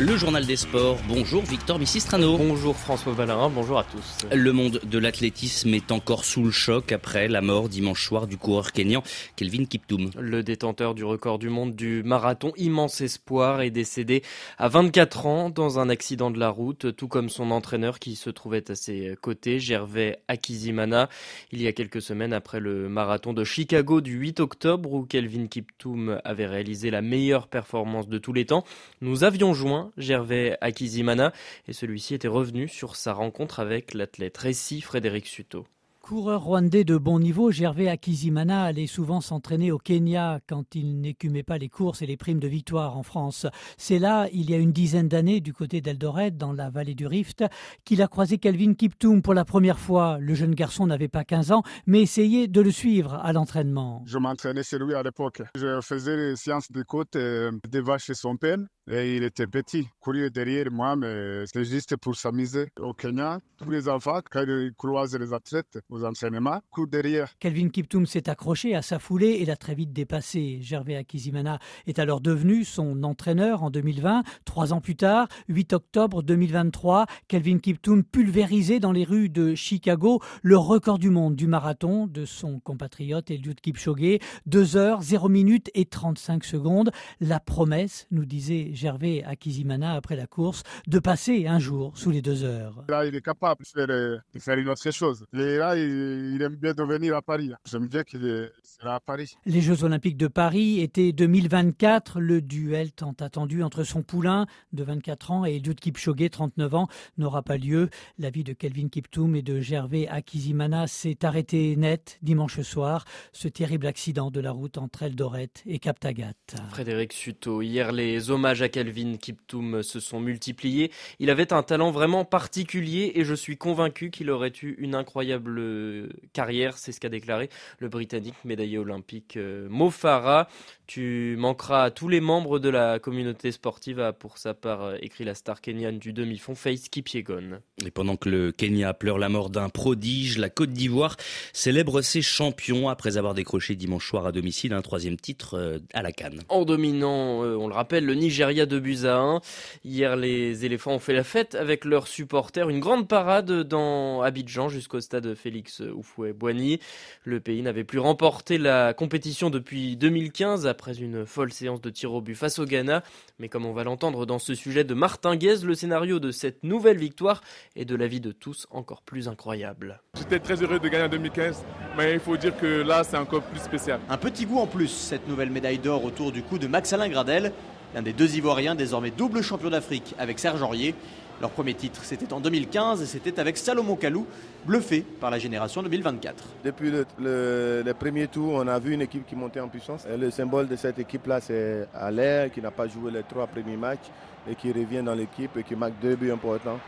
le journal des sports. Bonjour Victor Missistrano. Bonjour François Valerin, bonjour à tous. Le monde de l'athlétisme est encore sous le choc après la mort dimanche soir du coureur kényan Kelvin Kiptoum. Le détenteur du record du monde du marathon Immense Espoir est décédé à 24 ans dans un accident de la route, tout comme son entraîneur qui se trouvait à ses côtés, Gervais Akizimana. Il y a quelques semaines après le marathon de Chicago du 8 octobre où Kelvin Kiptoum avait réalisé la meilleure performance de tous les temps, nous avions joint Gervais Akizimana et celui-ci était revenu sur sa rencontre avec l'athlète Récy Frédéric Suto. Coureur rwandais de bon niveau, Gervais Akizimana allait souvent s'entraîner au Kenya quand il n'écumait pas les courses et les primes de victoire en France. C'est là, il y a une dizaine d'années, du côté d'Eldoret, dans la vallée du Rift, qu'il a croisé Kelvin Kiptoum pour la première fois. Le jeune garçon n'avait pas 15 ans, mais essayait de le suivre à l'entraînement. Je m'entraînais chez lui à l'époque. Je faisais les séances de côte euh, devant chez son père. Et il était petit, courir derrière moi, mais c'est juste pour s'amuser. Au Kenya, tous les enfants, quand ils croisent les athlètes aux entraînements, courent derrière. Kelvin Kiptoum s'est accroché à sa foulée et l'a très vite dépassé. Gervais Akizimana est alors devenu son entraîneur en 2020. Trois ans plus tard, 8 octobre 2023, Kelvin Kiptoum pulvérisé dans les rues de Chicago le record du monde du marathon de son compatriote Eliud Kipchoge. 2 heures, 0 minutes et 35 secondes. La promesse, nous disait Gervais Akizimana après la course de passer un jour sous les deux heures. Là, il est capable de faire, de faire une autre chose. Et là, il, il aime bien de venir à Paris. J'aime bien qu'il sera à Paris. Les Jeux Olympiques de Paris étaient 2024. Le duel tant attendu entre son poulain de 24 ans et Eliud Kipchoge, 39 ans, n'aura pas lieu. La vie de Kelvin Kiptoum et de Gervais Akizimana s'est arrêtée net dimanche soir. Ce terrible accident de la route entre Eldoret et Cap-Tagat. Frédéric Suto, hier les hommages à Kelvin Kiptoum se sont multipliés. Il avait un talent vraiment particulier et je suis convaincu qu'il aurait eu une incroyable carrière, c'est ce qu'a déclaré le Britannique médaillé olympique euh, Mo Farah. Tu manqueras à tous les membres de la communauté sportive, a pour sa part euh, écrit la star kenyane du demi-fond Faith Kipyegon. Et pendant que le Kenya pleure la mort d'un prodige, la Côte d'Ivoire célèbre ses champions après avoir décroché dimanche soir à domicile un troisième titre euh, à la Cannes. En dominant, on le rappelle, le Nigeria de buts à 1. Hier, les éléphants ont fait la fête avec leurs supporters. Une grande parade dans Abidjan jusqu'au stade Félix Houphouët-Boigny. Le pays n'avait plus remporté la compétition depuis 2015 après une folle séance de tir au but face au Ghana. Mais comme on va l'entendre dans ce sujet de Martin Guez, le scénario de cette nouvelle victoire est de la vie de tous encore plus incroyable. J'étais très heureux de gagner en 2015, mais il faut dire que là, c'est encore plus spécial. Un petit goût en plus, cette nouvelle médaille d'or autour du cou de Max-Alain Gradel, l'un des deux Ivoiriens désormais double champion d'Afrique avec Serge Aurier. Leur premier titre, c'était en 2015 et c'était avec Salomon Kalou, bluffé par la génération 2024. Depuis le, premier tour, on a vu une équipe qui montait en puissance. Le symbole de cette équipe-là, c'est Allaire, qui n'a pas joué les trois premiers matchs et qui revient dans l'équipe et qui marque deux buts importants.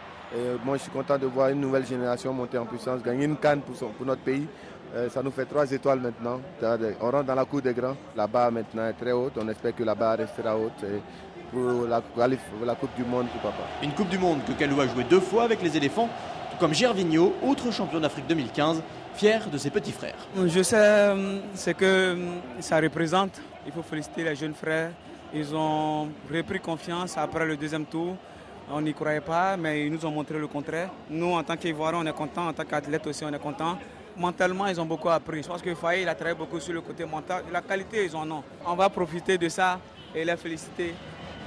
Moi, je suis content de voir une nouvelle génération monter en puissance, gagner une canne pour notre pays. Euh, ça nous fait trois étoiles maintenant. On rentre dans la cour des grands. La barre maintenant est très haute. On espère que la barre restera haute. Et pour la, la, Coupe du Monde, pourquoi pas. Une Coupe du Monde que Kalou a joué deux fois avec les éléphants, tout comme Gervinho, autre champion d'Afrique 2015, fier de ses petits frères. Je sais ce que ça représente. Il faut féliciter les jeunes frères. Ils ont repris confiance après le deuxième tour. On n'y croyait pas, mais ils nous ont montré le contraire. Nous, en tant qu'Ivoiriens, on est contents. En tant qu'athlètes aussi, on est contents. Mentalement, ils ont beaucoup appris. Je pense que Faye, il a travaillé beaucoup sur le côté mental. La qualité, ils en ont. On va profiter de ça et les féliciter.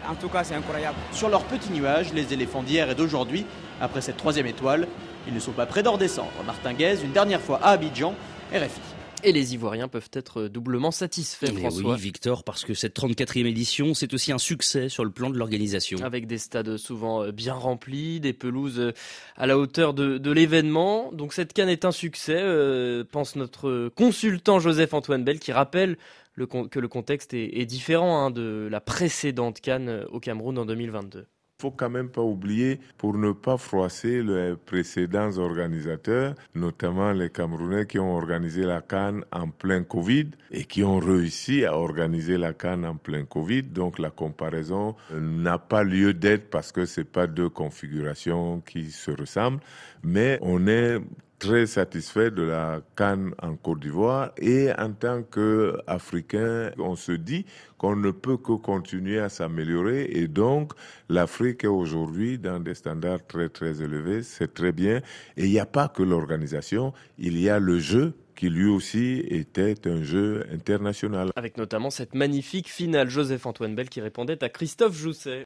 En tout cas, c'est incroyable. Sur leur petit nuage, les éléphants d'hier et d'aujourd'hui, après cette troisième étoile, ils ne sont pas prêts d'en redescendre. Martin Guez, une dernière fois à Abidjan, RFI. Et les Ivoiriens peuvent être doublement satisfaits, Mais François. Oui, Victor, parce que cette 34e édition, c'est aussi un succès sur le plan de l'organisation. Avec des stades souvent bien remplis, des pelouses à la hauteur de, de l'événement. Donc cette canne est un succès, euh, pense notre consultant Joseph-Antoine Bell, qui rappelle le, que le contexte est, est différent hein, de la précédente canne au Cameroun en 2022 faut quand même pas oublier, pour ne pas froisser les précédents organisateurs, notamment les Camerounais qui ont organisé la Cannes en plein Covid et qui ont réussi à organiser la Cannes en plein Covid. Donc la comparaison n'a pas lieu d'être parce que c'est pas deux configurations qui se ressemblent, mais on est très satisfait de la Cannes en Côte d'Ivoire et en tant qu'Africain, on se dit qu'on ne peut que continuer à s'améliorer et donc l'Afrique est aujourd'hui dans des standards très très élevés, c'est très bien et il n'y a pas que l'organisation, il y a le jeu qui lui aussi était un jeu international. Avec notamment cette magnifique finale, Joseph-Antoine Bell qui répondait à Christophe Jousset.